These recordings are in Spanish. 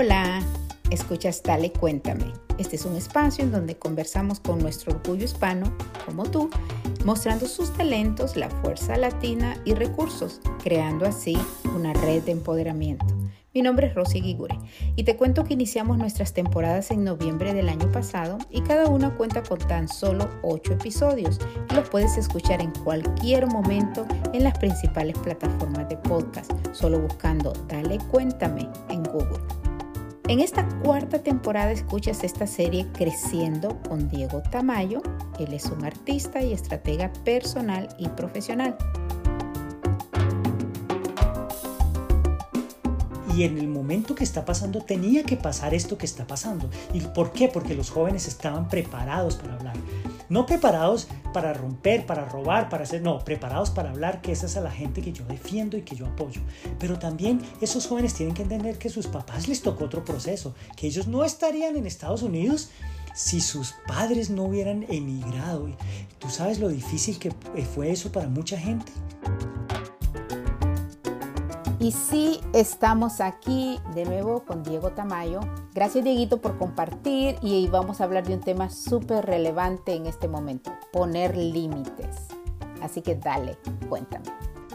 Hola, escuchas Dale Cuéntame. Este es un espacio en donde conversamos con nuestro orgullo hispano, como tú, mostrando sus talentos, la fuerza latina y recursos, creando así una red de empoderamiento. Mi nombre es Rosy Guigure y te cuento que iniciamos nuestras temporadas en noviembre del año pasado y cada una cuenta con tan solo 8 episodios y los puedes escuchar en cualquier momento en las principales plataformas de podcast, solo buscando Dale Cuéntame en Google. En esta cuarta temporada escuchas esta serie Creciendo con Diego Tamayo. Él es un artista y estratega personal y profesional. y en el momento que está pasando tenía que pasar esto que está pasando. ¿Y por qué? Porque los jóvenes estaban preparados para hablar. No preparados para romper, para robar, para hacer, no, preparados para hablar, que esa es a la gente que yo defiendo y que yo apoyo. Pero también esos jóvenes tienen que entender que sus papás les tocó otro proceso, que ellos no estarían en Estados Unidos si sus padres no hubieran emigrado. ¿Tú sabes lo difícil que fue eso para mucha gente? Y sí, estamos aquí de nuevo con Diego Tamayo. Gracias Dieguito por compartir y vamos a hablar de un tema súper relevante en este momento, poner límites. Así que dale, cuéntame.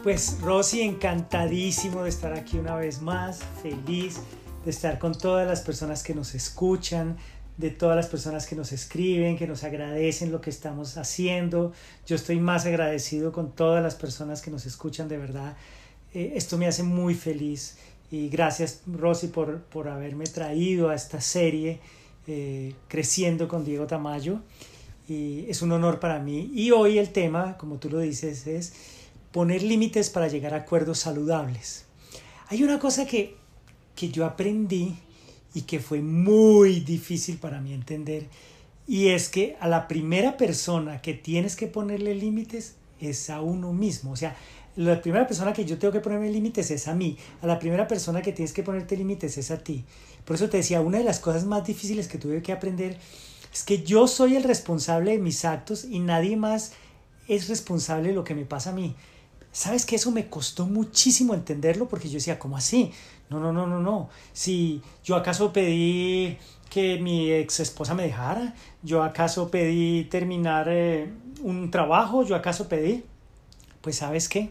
Pues Rosy, encantadísimo de estar aquí una vez más, feliz de estar con todas las personas que nos escuchan, de todas las personas que nos escriben, que nos agradecen lo que estamos haciendo. Yo estoy más agradecido con todas las personas que nos escuchan de verdad eh, esto me hace muy feliz y gracias Rosy por, por haberme traído a esta serie eh, Creciendo con Diego Tamayo. Y es un honor para mí. Y hoy el tema, como tú lo dices, es poner límites para llegar a acuerdos saludables. Hay una cosa que, que yo aprendí y que fue muy difícil para mí entender, y es que a la primera persona que tienes que ponerle límites es a uno mismo. O sea, la primera persona que yo tengo que ponerme límites es a mí. A la primera persona que tienes que ponerte límites es a ti. Por eso te decía, una de las cosas más difíciles que tuve que aprender es que yo soy el responsable de mis actos y nadie más es responsable de lo que me pasa a mí. ¿Sabes que eso me costó muchísimo entenderlo? Porque yo decía, ¿cómo así? No, no, no, no, no. Si yo acaso pedí que mi ex esposa me dejara, yo acaso pedí terminar eh, un trabajo, yo acaso pedí. Pues sabes qué,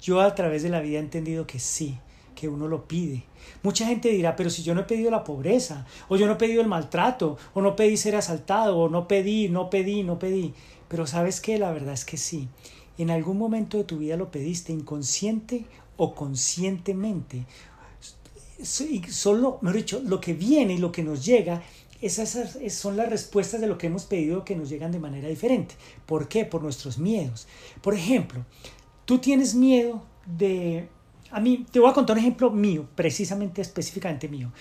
yo a través de la vida he entendido que sí, que uno lo pide. Mucha gente dirá, pero si yo no he pedido la pobreza, o yo no he pedido el maltrato, o no pedí ser asaltado, o no pedí, no pedí, no pedí. Pero sabes qué, la verdad es que sí. En algún momento de tu vida lo pediste, inconsciente o conscientemente. Y solo, mejor dicho, lo que viene y lo que nos llega esas son las respuestas de lo que hemos pedido que nos llegan de manera diferente. ¿Por qué? Por nuestros miedos. Por ejemplo, tú tienes miedo de... A mí, te voy a contar un ejemplo mío, precisamente, específicamente mío.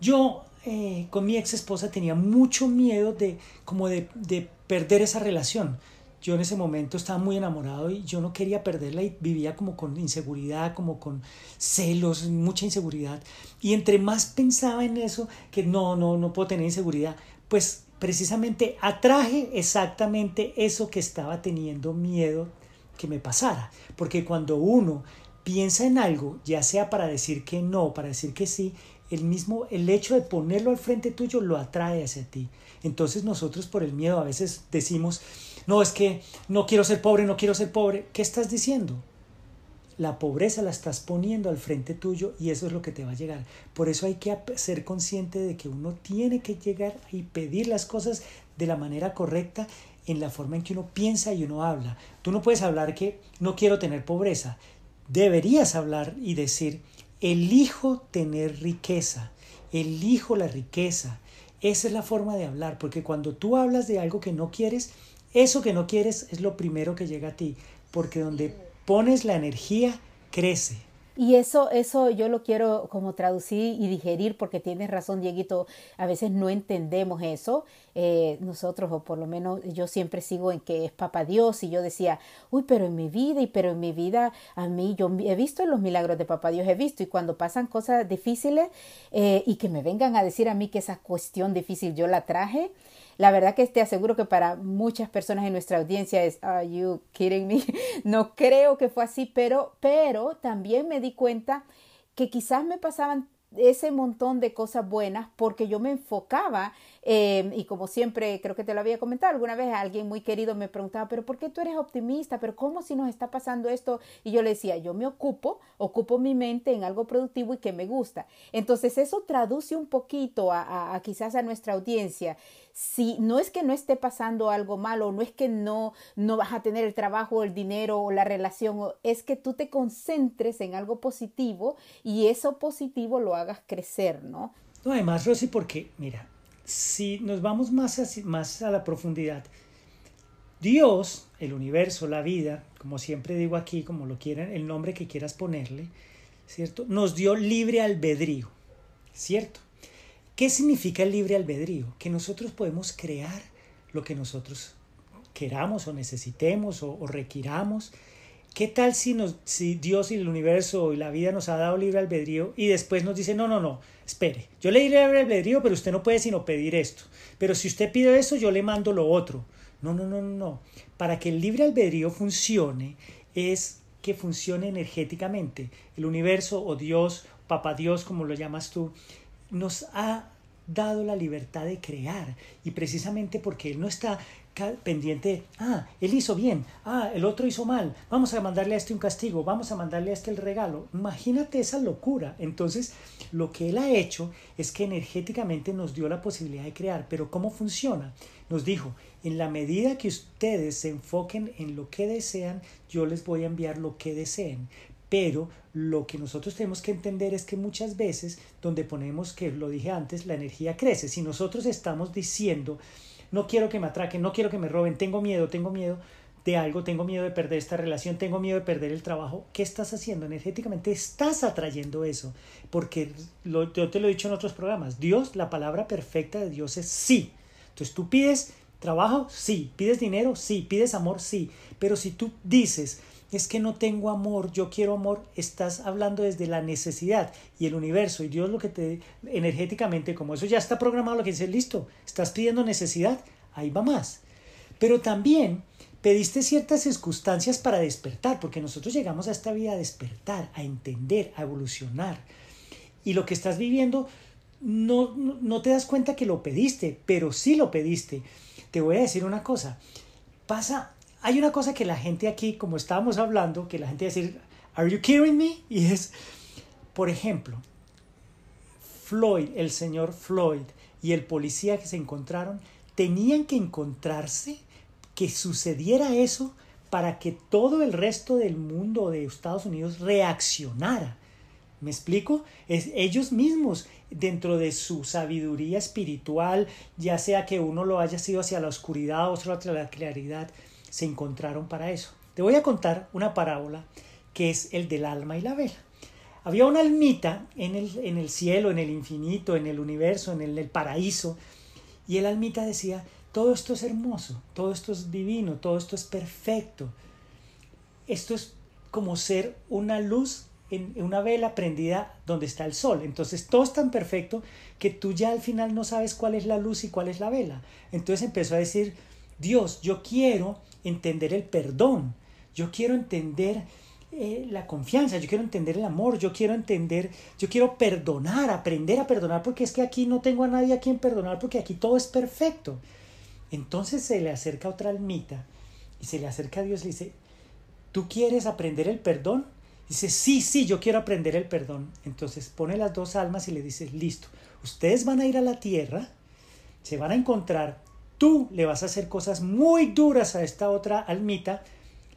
Yo eh, con mi ex esposa tenía mucho miedo de, como de, de perder esa relación. Yo en ese momento estaba muy enamorado y yo no quería perderla y vivía como con inseguridad, como con celos, mucha inseguridad. Y entre más pensaba en eso, que no, no, no puedo tener inseguridad, pues precisamente atraje exactamente eso que estaba teniendo miedo que me pasara. Porque cuando uno piensa en algo, ya sea para decir que no, para decir que sí, el mismo, el hecho de ponerlo al frente tuyo lo atrae hacia ti. Entonces nosotros por el miedo a veces decimos, no, es que no quiero ser pobre, no quiero ser pobre. ¿Qué estás diciendo? La pobreza la estás poniendo al frente tuyo y eso es lo que te va a llegar. Por eso hay que ser consciente de que uno tiene que llegar y pedir las cosas de la manera correcta en la forma en que uno piensa y uno habla. Tú no puedes hablar que no quiero tener pobreza. Deberías hablar y decir, elijo tener riqueza, elijo la riqueza. Esa es la forma de hablar, porque cuando tú hablas de algo que no quieres, eso que no quieres es lo primero que llega a ti, porque donde pones la energía, crece. Y eso, eso yo lo quiero como traducir y digerir porque tienes razón, Dieguito, a veces no entendemos eso. Eh, nosotros, o por lo menos yo siempre sigo en que es Papá Dios y yo decía, uy, pero en mi vida y pero en mi vida a mí yo he visto los milagros de Papá Dios, he visto y cuando pasan cosas difíciles eh, y que me vengan a decir a mí que esa cuestión difícil yo la traje, la verdad que te aseguro que para muchas personas en nuestra audiencia es, are you kidding me? No creo que fue así, pero, pero también me di cuenta que quizás me pasaban ese montón de cosas buenas porque yo me enfocaba em, y como siempre creo que te lo había comentado alguna vez alguien muy querido me preguntaba pero ¿por qué tú eres optimista? pero ¿cómo si nos está pasando esto? y yo le decía yo me ocupo, ocupo mi mente en algo productivo y que me gusta entonces eso traduce un poquito a, quizás a nuestra audiencia si no es que no esté pasando algo malo, no es que no, no vas a tener el trabajo, el dinero o la relación, es que tú te concentres en algo positivo y eso positivo lo hagas crecer, ¿no? No, además, Rosy, porque, mira, si nos vamos más a, más a la profundidad, Dios, el universo, la vida, como siempre digo aquí, como lo quieran, el nombre que quieras ponerle, ¿cierto? Nos dio libre albedrío, ¿cierto? ¿Qué significa el libre albedrío? Que nosotros podemos crear lo que nosotros queramos o necesitemos o, requiramos. ¿Qué tal si, nos, si Dios y el universo y la vida nos ha dado libre albedrío y después nos dice, no, no, no, espere, yo le di libre albedrío, pero usted no puede sino pedir esto. Pero si usted pide eso, yo le mando lo otro. No, no, no, no. Para que el libre albedrío funcione es que funcione energéticamente. El universo o Dios, Papá Dios, como lo llamas tú, nos ha dado la libertad de crear y precisamente porque Él no está pendiente, ah, Él hizo bien, ah, el otro hizo mal, vamos a mandarle a este un castigo, vamos a mandarle a este el regalo. Imagínate esa locura. Entonces, lo que Él ha hecho es que energéticamente nos dio la posibilidad de crear, pero ¿cómo funciona? Nos dijo, en la medida que ustedes se enfoquen en lo que desean, yo les voy a enviar lo que deseen. Pero lo que nosotros tenemos que entender es que muchas veces donde ponemos, que lo dije antes, la energía crece. Si nosotros estamos diciendo, no quiero que me atraquen, no quiero que me roben, tengo miedo, tengo miedo de algo, tengo miedo de perder esta relación, tengo miedo de perder el trabajo, ¿qué estás haciendo? Energéticamente estás atrayendo eso, porque yo te lo he dicho en otros programas, Dios, la palabra perfecta de Dios es sí. Entonces tú pides trabajo, sí, pides dinero, sí, pides amor, sí, pero si tú dices, es que no tengo amor, yo quiero amor, estás hablando desde la necesidad y el universo y Dios lo que te energéticamente, como eso ya está programado, lo que dice, listo, estás pidiendo necesidad, ahí va más. Pero también pediste ciertas circunstancias para despertar, porque nosotros llegamos a esta vida a despertar, a entender, a evolucionar. Y lo que estás viviendo, no, no te das cuenta que lo pediste, pero sí lo pediste. Te voy a decir una cosa, pasa hay una cosa que la gente aquí, como estábamos hablando, que la gente decir, ¿Are you kidding me? Y es, por ejemplo, Floyd, el señor Floyd y el policía que se encontraron, tenían que encontrarse que sucediera eso para que todo el resto del mundo de Estados Unidos reaccionara. ¿Me explico? Es ellos mismos, dentro de su sabiduría espiritual, ya sea que uno lo haya sido hacia la oscuridad, otro hacia la claridad, se encontraron para eso. Te voy a contar una parábola que es el del alma y la vela. Había una almita en el, en el cielo, en el infinito, en el universo, en el, el paraíso, y el almita decía, todo esto es hermoso, todo esto es divino, todo esto es perfecto. Esto es como ser una luz en una vela prendida donde está el sol. Entonces todo es tan perfecto que tú ya al final no sabes cuál es la luz y cuál es la vela. Entonces empezó a decir, Dios, yo quiero entender el perdón, yo quiero entender eh, la confianza, yo quiero entender el amor, yo quiero entender, yo quiero perdonar, aprender a perdonar, porque es que aquí no tengo a nadie a quien perdonar, porque aquí todo es perfecto. Entonces se le acerca otra almita y se le acerca a Dios y le dice, ¿tú quieres aprender el perdón? Dice, sí, sí, yo quiero aprender el perdón. Entonces pone las dos almas y le dice, listo, ustedes van a ir a la tierra, se van a encontrar tú le vas a hacer cosas muy duras a esta otra almita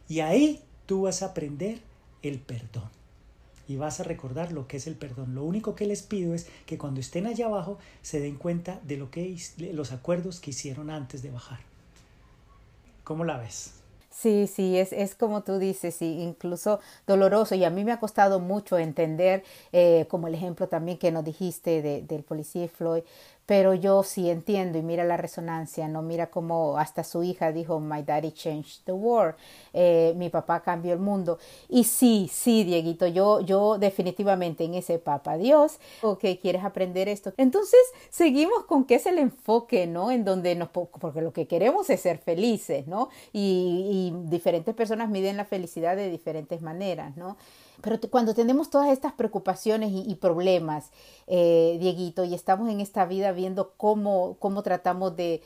y ahí tú vas a aprender el perdón. Y vas a recordar lo que es el perdón. Lo único que les pido es que cuando estén allá abajo se den cuenta de lo que los acuerdos que hicieron antes de bajar. ¿Cómo la ves? Sí, sí, es, es como tú dices, sí, incluso doloroso. Y a mí me ha costado mucho entender, eh, como el ejemplo también que nos dijiste del policía Floyd, pero yo sí entiendo y mira la resonancia, ¿no? Mira cómo hasta su hija dijo, My daddy changed the world, eh, mi papá cambió el mundo. Y sí, sí, Dieguito, yo, yo definitivamente en ese Papa Dios, ok, quieres aprender esto. Entonces, seguimos con que es el enfoque, ¿no? En donde nos, porque lo que queremos es ser felices, ¿no? Y, y diferentes personas miden la felicidad de diferentes maneras, ¿no? Pero cuando tenemos todas estas preocupaciones y, problemas, eh, Dieguito, y estamos en esta vida viendo cómo, cómo tratamos de,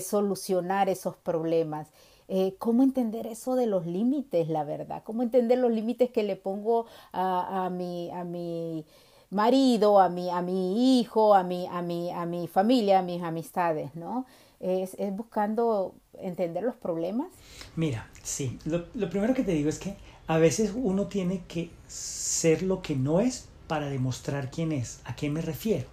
solucionar esos problemas, eh, cómo entender eso de los límites, la verdad, cómo entender los límites que le pongo a, mi, a mi marido, a mi, a mi hijo, a mi, a, mi, a mi familia, a mis amistades, ¿no? Es, buscando entender los problemas. Mira, sí, lo primero que te digo es que a veces uno tiene que ser lo que no es para demostrar quién es. ¿A qué me refiero?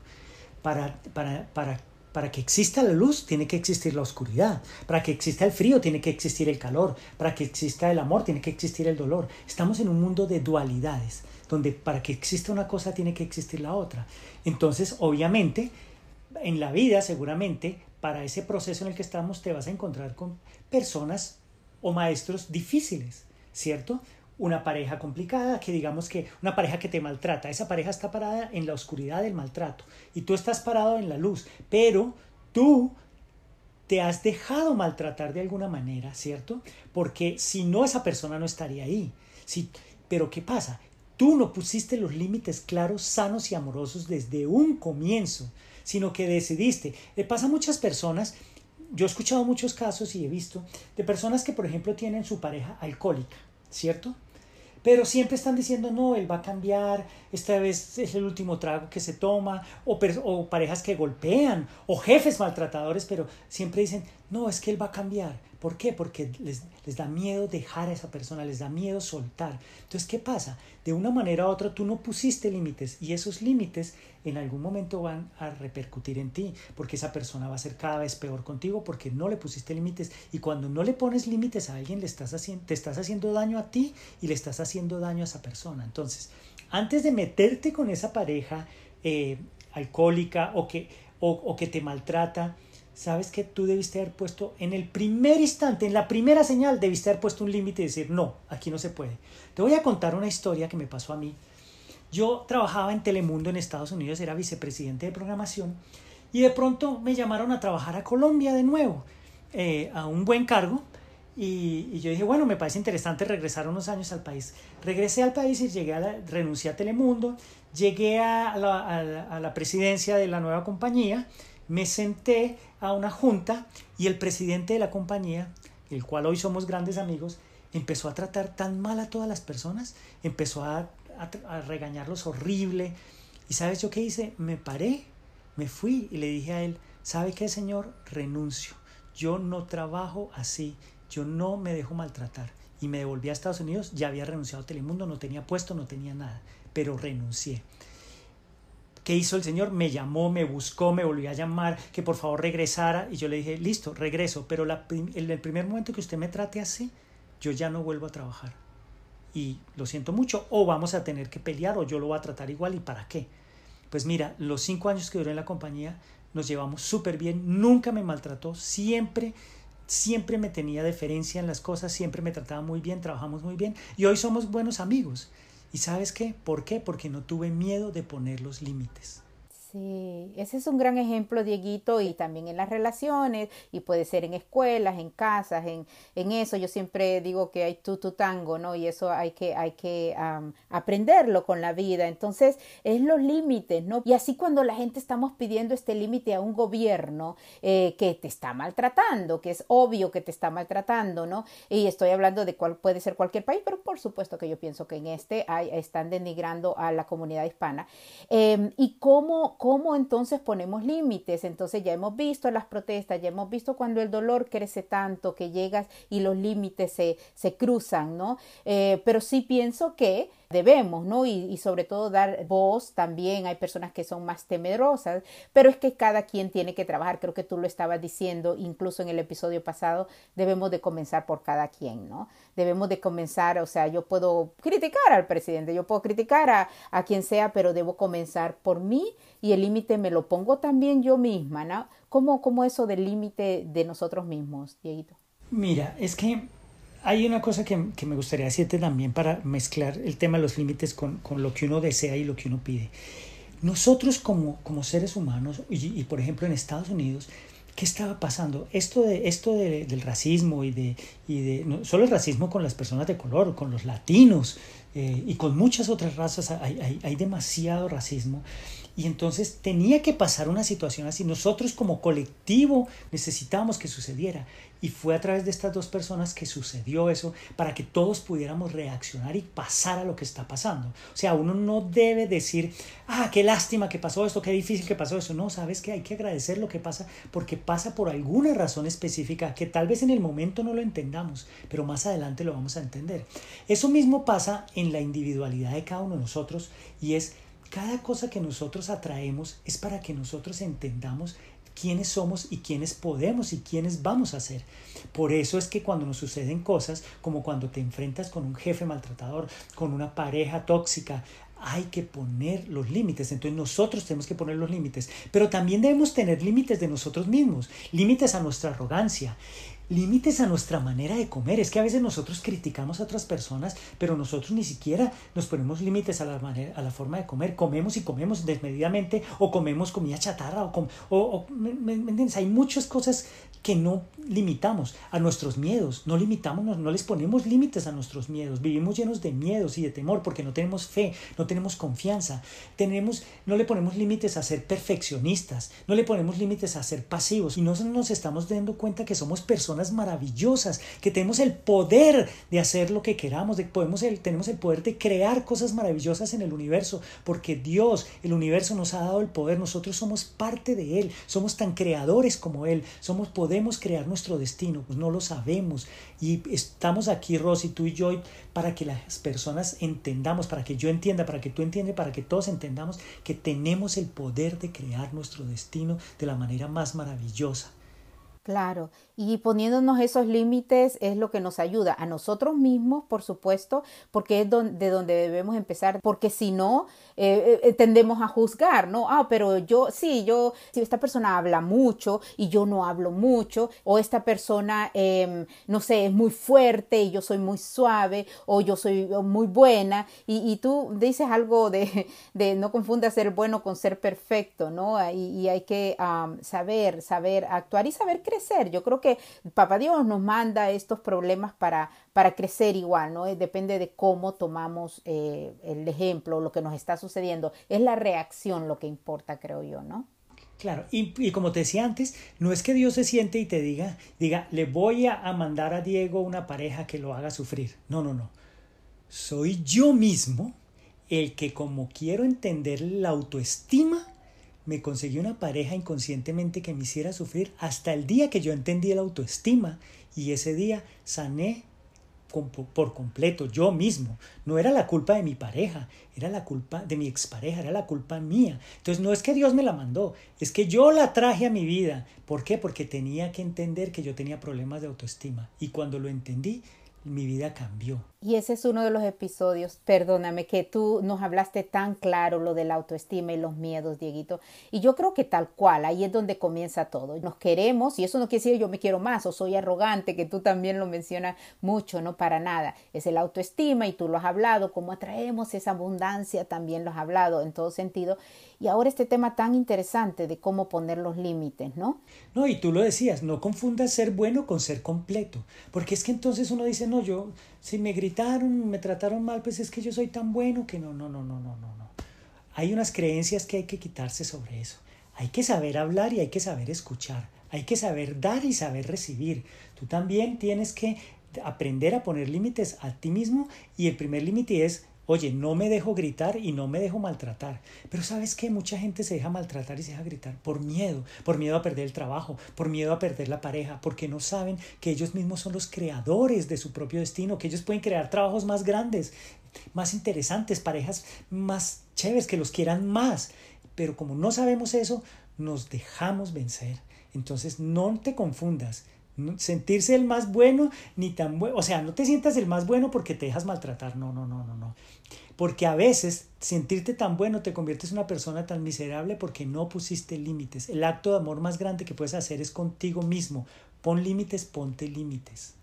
Para, para, para, para, que exista la luz tiene que existir la oscuridad. Para que exista el frío tiene que existir el calor. Para que exista el amor tiene que existir el dolor. Estamos en un mundo de dualidades, donde para que exista una cosa tiene que existir la otra. Entonces, obviamente, en la vida seguramente, para ese proceso en el que estamos, te vas a encontrar con personas o maestros difíciles, ¿cierto? Una pareja complicada, que digamos que una pareja que te maltrata, esa pareja está parada en la oscuridad del maltrato y tú estás parado en la luz, pero tú te has dejado maltratar de alguna manera, ¿cierto? Porque si no, esa persona no estaría ahí. Si, pero ¿qué pasa? Tú no pusiste los límites claros, sanos y amorosos desde un comienzo, sino que decidiste. Le pasa a muchas personas, yo he escuchado muchos casos y he visto, de personas que, por ejemplo, tienen su pareja alcohólica, ¿cierto? Pero siempre están diciendo, no, él va a cambiar, esta vez es el último trago que se toma, o, o, parejas que golpean, o jefes maltratadores, pero siempre dicen, no, es que él va a cambiar. ¿Por qué? Porque les, les da miedo dejar a esa persona, les da miedo soltar. Entonces, ¿qué pasa? De una manera u otra tú no pusiste límites y esos límites en algún momento van a repercutir en ti, porque esa persona va a ser cada vez peor contigo porque no le pusiste límites y cuando no le pones límites a alguien le estás haciendo, te estás haciendo daño a ti y le estás haciendo daño a esa persona. Entonces, antes de meterte con esa pareja eh, alcohólica o que, o que te maltrata, sabes que tú debiste haber puesto en el primer instante, en la primera señal, debiste haber puesto un límite y decir, no, aquí no se puede. Te voy a contar una historia que me pasó a mí. Yo trabajaba en Telemundo en Estados Unidos, era vicepresidente de programación, y de pronto me llamaron a trabajar a Colombia de nuevo, eh, a un buen cargo, y, yo dije, bueno, me parece interesante regresar unos años al país. Regresé al país y llegué a la, renuncié a Telemundo, llegué a la presidencia de la nueva compañía, me senté a una junta y el presidente de la compañía, el cual hoy somos grandes amigos, empezó a tratar tan mal a todas las personas, empezó a, regañarlos horrible. ¿Y sabes yo qué hice? Me paré, me fui y le dije a él, ¿sabe qué, señor? Renuncio. Yo no trabajo así, yo no me dejo maltratar. Y me devolví a Estados Unidos, ya había renunciado a Telemundo, no tenía puesto, no tenía nada, pero renuncié. ¿Qué hizo el Señor? Me llamó, me buscó, me volvió a llamar, que por favor regresara. Y yo le dije, listo, regreso, pero en el primer momento que usted me trate así, yo ya no vuelvo a trabajar. Y lo siento mucho, o vamos a tener que pelear, o yo lo voy a tratar igual, ¿y para qué? Pues mira, los cinco años que duré en la compañía, nos llevamos súper bien, nunca me maltrató, siempre, siempre me tenía deferencia en las cosas, siempre me trataba muy bien, trabajamos muy bien, y hoy somos buenos amigos. ¿Y sabes qué? ¿Por qué? Porque no tuve miedo de poner los límites. Sí, ese es un gran ejemplo, Dieguito, y también en las relaciones, y puede ser en escuelas, en casas, en, en eso. Yo siempre digo que hay tu, tango, ¿no? Y eso hay que, hay que aprenderlo con la vida. Entonces, es los límites, ¿no? Y así cuando la gente estamos pidiendo este límite a un gobierno eh, que te está maltratando, que es obvio que te está maltratando, ¿no? Y estoy hablando de cuál puede ser cualquier país, pero por supuesto que yo pienso que en este hay, están denigrando a la comunidad hispana. Em, y cómo ¿Cómo entonces ponemos límites? Entonces ya hemos visto las protestas, ya hemos visto cuando el dolor crece tanto que llegas y los límites se, se cruzan, ¿no? Eh, pero sí pienso que debemos, ¿no? Y, sobre todo dar voz también. Hay personas que son más temerosas, pero es que cada quien tiene que trabajar. Creo que tú lo estabas diciendo incluso en el episodio pasado. Debemos de comenzar por cada quien, ¿no? Debemos de comenzar, o sea, yo puedo criticar al presidente, yo puedo criticar a, a quien sea, pero debo comenzar por mí y el límite me lo pongo también yo misma, ¿no? ¿Cómo, cómo eso del límite de nosotros mismos, Dieguito? Mira, es que hay una cosa que, me gustaría decirte también para mezclar el tema de los límites con, lo que uno desea y lo que uno pide. Nosotros como, como seres humanos, y, por ejemplo en Estados Unidos, ¿Qué estaba pasando? Esto, de, esto del racismo y de, y de no solo el racismo con las personas de color, con los latinos eh, y con muchas otras razas, hay, hay, hay demasiado racismo. Y entonces tenía que pasar una situación así. Nosotros como colectivo necesitábamos que sucediera. Y fue a través de estas dos personas que sucedió eso para que todos pudiéramos reaccionar y pasar a lo que está pasando. O sea, uno no debe decir, ah, qué lástima que pasó esto, qué difícil que pasó eso. No, sabes que hay que agradecer lo que pasa porque pasa por alguna razón específica que tal vez en el momento no lo entendamos, pero más adelante lo vamos a entender. Eso mismo pasa en la individualidad de cada uno de nosotros y es cada cosa que nosotros atraemos es para que nosotros entendamos quiénes somos y quiénes podemos y quiénes vamos a ser. Por eso es que cuando nos suceden cosas como cuando te enfrentas con un jefe maltratador, con una pareja tóxica, hay que poner los límites. Entonces nosotros tenemos que poner los límites. Pero también debemos tener límites de nosotros mismos, límites a nuestra arrogancia límites a nuestra manera de comer. Es que a veces nosotros criticamos a otras personas, pero nosotros ni siquiera nos ponemos límites a la, manera, a la forma de comer. Comemos y comemos desmedidamente o comemos comida chatarra o, o, ¿me, entiendes? Hay muchas cosas que no limitamos a nuestros miedos, no limitamos, no, no les ponemos límites a nuestros miedos. Vivimos llenos de miedos y de temor porque no tenemos fe, no tenemos confianza. Tenemos, no le ponemos límites a ser perfeccionistas, no le ponemos límites a ser pasivos y no nos estamos dando cuenta que somos personas maravillosas, que tenemos el poder de hacer lo que queramos, de, podemos el, tenemos el poder de crear cosas maravillosas en el universo, porque Dios, el universo nos ha dado el poder, nosotros somos parte de Él, somos tan creadores como Él, somos, podemos crear nuestro destino, pues no lo sabemos. Y estamos aquí, Rosy, tú y yo, para que las personas entendamos, para que yo entienda, para que tú entiendas, para que todos entendamos que tenemos el poder de crear nuestro destino de la manera más maravillosa. Claro, y poniéndonos esos límites es lo que nos ayuda a nosotros mismos, por supuesto, porque es de donde debemos empezar, porque si no, eh, eh, tendemos a juzgar, ¿no? Ah, pero yo, sí, yo, si esta persona habla mucho y yo no hablo mucho, o esta persona, em, no sé, es muy fuerte y yo soy muy suave, o yo soy muy buena, y, tú dices algo de, de, no confunda ser bueno con ser perfecto, ¿no? Y, hay que saber, saber actuar y saber crecer. Yo creo que Papá Dios nos manda estos problemas para, para crecer igual, ¿no? Depende de cómo tomamos eh, el ejemplo, lo que nos está sucediendo. Es la reacción lo que importa, creo yo, ¿no? Claro, y, como te decía antes, no es que Dios se siente y te diga, diga, le voy a mandar a Diego una pareja que lo haga sufrir. No, no, no. Soy yo mismo el que como quiero entender la autoestima, me conseguí una pareja inconscientemente que me hiciera sufrir hasta el día que yo entendí la autoestima y ese día sané por completo, yo mismo. No era la culpa de mi pareja, era la culpa de mi expareja, era la culpa mía. Entonces no es que Dios me la mandó, es que yo la traje a mi vida. ¿Por qué? Porque tenía que entender que yo tenía problemas de autoestima. Y cuando lo entendí, mi vida cambió. Y ese es uno de los episodios, perdóname, que tú nos hablaste tan claro lo de la autoestima y los miedos, Dieguito. Y yo creo que tal cual, ahí es donde comienza todo. Nos queremos, y eso no quiere decir yo me quiero más o soy arrogante, que tú también lo mencionas mucho, no para nada. Es el autoestima y tú lo has hablado, cómo atraemos esa abundancia, también lo has hablado en todo sentido. Y ahora este tema tan interesante de cómo poner los límites, ¿no? No, y tú lo decías, no confundas ser bueno con ser completo, porque es que entonces uno dice, no, yo si me gritaron, me trataron mal, pues es que yo soy tan bueno que no, no, no, no, no, no, no. Hay unas creencias que hay que quitarse sobre eso. Hay que saber hablar y hay que saber escuchar. Hay que saber dar y saber recibir. Tú también tienes que aprender a poner límites a ti mismo y el primer límite es Oye, no me dejo gritar y no me dejo maltratar. Pero sabes que mucha gente se deja maltratar y se deja gritar por miedo, por miedo a perder el trabajo, por miedo a perder la pareja, porque no saben que ellos mismos son los creadores de su propio destino, que ellos pueden crear trabajos más grandes, más interesantes, parejas más chéveres, que los quieran más. Pero como no sabemos eso, nos dejamos vencer. Entonces no te confundas sentirse el más bueno ni tan bueno, o sea, no te sientas el más bueno porque te dejas maltratar, no, no, no, no, no. Porque a veces sentirte tan bueno te conviertes en una persona tan miserable porque no pusiste límites. El acto de amor más grande que puedes hacer es contigo mismo. Pon límites, ponte límites.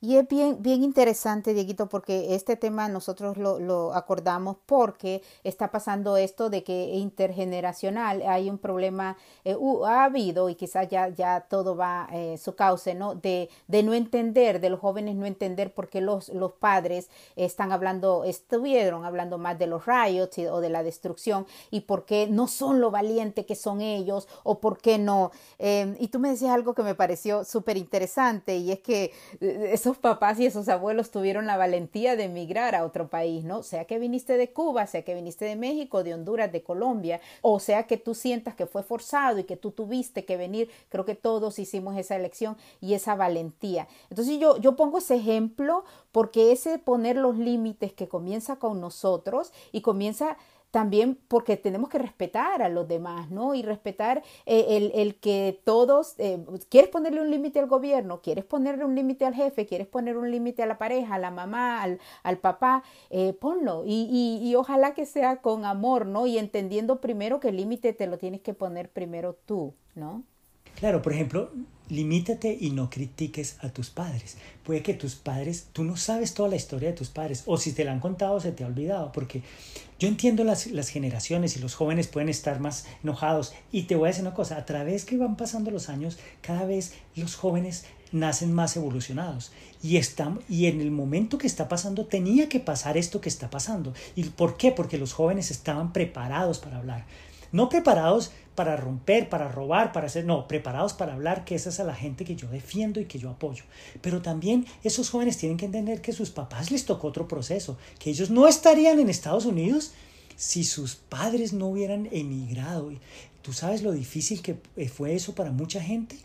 Y es bien, bien interesante, Dieguito, porque este tema nosotros lo, lo, acordamos porque está pasando esto de que intergeneracional hay un problema, eh, ha habido y quizás ya, ya todo va eh, su cauce, ¿no? De, de no entender, de los jóvenes no entender por qué los, los padres están hablando, estuvieron hablando más de los riots o de la destrucción y por qué no son lo valiente que son ellos o por qué no. Eh, y tú me decías algo que me pareció súper interesante y es que eh, esos papás y esos abuelos tuvieron la valentía de emigrar a otro país, ¿no? Sea que viniste de Cuba, sea que viniste de México, de Honduras, de Colombia, o sea que tú sientas que fue forzado y que tú tuviste que venir, creo que todos hicimos esa elección y esa valentía. Entonces yo, yo pongo ese ejemplo porque ese poner los límites que comienza con nosotros y comienza también porque tenemos que respetar a los demás, ¿no? Y respetar eh, el, el, que todos, eh, quieres ponerle un límite al gobierno, quieres ponerle un límite al jefe, quieres poner un límite a la pareja, a la mamá, al, al papá, eh, ponlo. Y, y, y, ojalá que sea con amor, ¿no? Y entendiendo primero que el límite te lo tienes que poner primero tú, ¿no? Claro, por ejemplo, limítate y no critiques a tus padres. Puede que tus padres, tú no sabes toda la historia de tus padres, o si te la han contado se te ha olvidado, porque yo entiendo las, las generaciones y los jóvenes pueden estar más enojados. Y te voy a decir una cosa, a través que van pasando los años, cada vez los jóvenes nacen más evolucionados. Y, están, y en el momento que está pasando, tenía que pasar esto que está pasando. ¿Y por qué? Porque los jóvenes estaban preparados para hablar. No preparados para romper, para robar, para hacer, no, preparados para hablar, que esa es a la gente que yo defiendo y que yo apoyo. Pero también esos jóvenes tienen que entender que sus papás les tocó otro proceso, que ellos no estarían en Estados Unidos si sus padres no hubieran emigrado. ¿Tú sabes lo difícil que fue eso para mucha gente?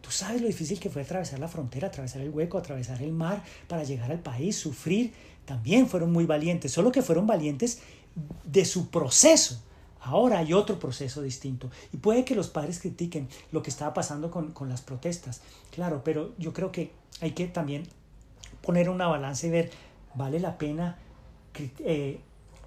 ¿Tú sabes lo difícil que fue atravesar la frontera, atravesar el hueco, atravesar el mar para llegar al país, sufrir? También fueron muy valientes, solo que fueron valientes de su proceso Ahora hay otro proceso distinto y puede que los padres critiquen lo que estaba pasando con, con, las protestas, claro, pero yo creo que hay que también poner una balanza y ver, ¿vale la pena eh,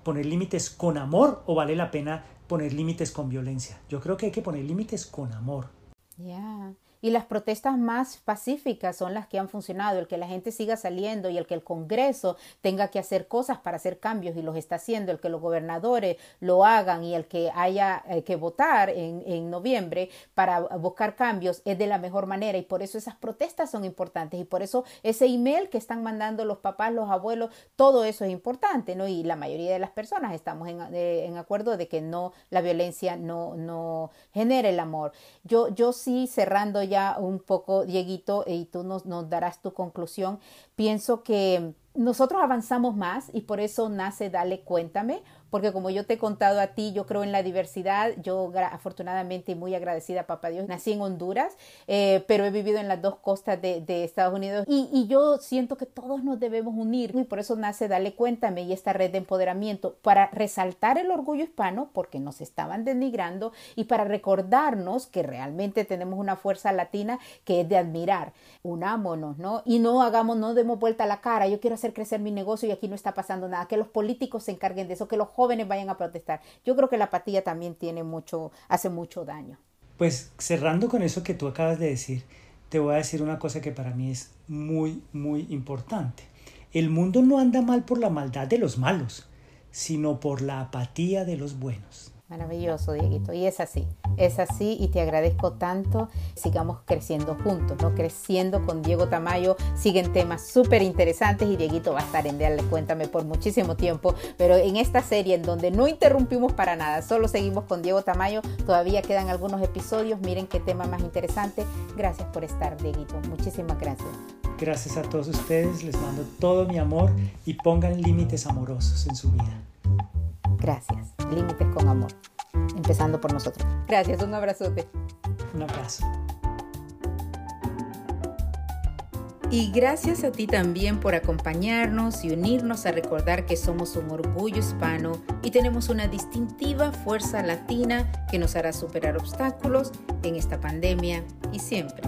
poner límites con amor o vale la pena poner límites con violencia? Yo creo que hay que poner límites con amor. Ya. Y las protestas más pacíficas son las que han funcionado, el que la gente siga saliendo y el que el Congreso tenga que hacer cosas para hacer cambios y los está haciendo, el que los gobernadores lo hagan y el que haya eh, que votar en, en noviembre para buscar cambios es de la mejor manera y por eso esas protestas son importantes y por eso ese email que están mandando los papás, los abuelos, todo eso es importante, ¿no? Y la mayoría de las personas estamos en, de, en acuerdo de que no, la violencia no, no genere el amor. Yo, yo sí cerrando ya un poco, Dieguito, y tú nos, nos darás tu conclusión. Pienso que nosotros avanzamos más y por eso nace Dale Cuéntame, porque como yo te he contado a ti, yo creo en la diversidad, yo afortunadamente y muy agradecida a Papá Dios, nací en Honduras, eh, pero he vivido en las dos costas de, Estados Unidos y, yo siento que todos nos debemos unir y por eso nace Dale Cuéntame y esta red de empoderamiento para resaltar el orgullo hispano porque nos estaban denigrando y para recordarnos que realmente tenemos una fuerza latina que es de admirar. Unámonos, ¿no? Y no hagamos, no demos vuelta a la cara, yo quiero hacer crecer mi negocio y aquí no está pasando nada, que los políticos se encarguen de eso, que los jóvenes vayan a protestar. Yo creo que la apatía también tiene mucho, hace mucho daño. Pues cerrando con eso que tú acabas de decir, te voy a decir una cosa que para mí es muy, muy importante. El mundo no anda mal por la maldad de los malos, sino por la apatía de los buenos. Maravilloso, Dieguito. Y es así, es así y te agradezco tanto. Sigamos creciendo juntos, ¿no? Creciendo con Diego Tamayo. Siguen temas súper interesantes y Dieguito va a estar en Dale Cuéntame por muchísimo tiempo. Pero en esta serie en donde no interrumpimos para nada, solo seguimos con Diego Tamayo, todavía quedan algunos episodios. Miren qué tema más interesante. Gracias por estar, Dieguito. Muchísimas gracias. Gracias a todos ustedes. Les mando todo mi amor y pongan límites amorosos en su vida. Gracias. Límites con amor. Empezando por nosotros. Gracias. Un abrazote. Un abrazo. Y gracias a ti también por acompañarnos y unirnos a recordar que somos un orgullo hispano y tenemos una distintiva fuerza latina que nos hará superar obstáculos en esta pandemia y siempre.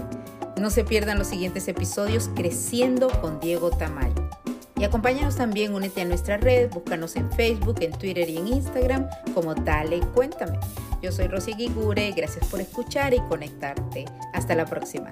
No se pierdan los siguientes episodios Creciendo con Diego Tamayo. Y acompáñanos también, únete a nuestra red, búscanos en Facebook, en Twitter y en Instagram como Dale Cuéntame. Yo soy Rosy Guigure, gracias por escuchar y conectarte. Hasta la próxima.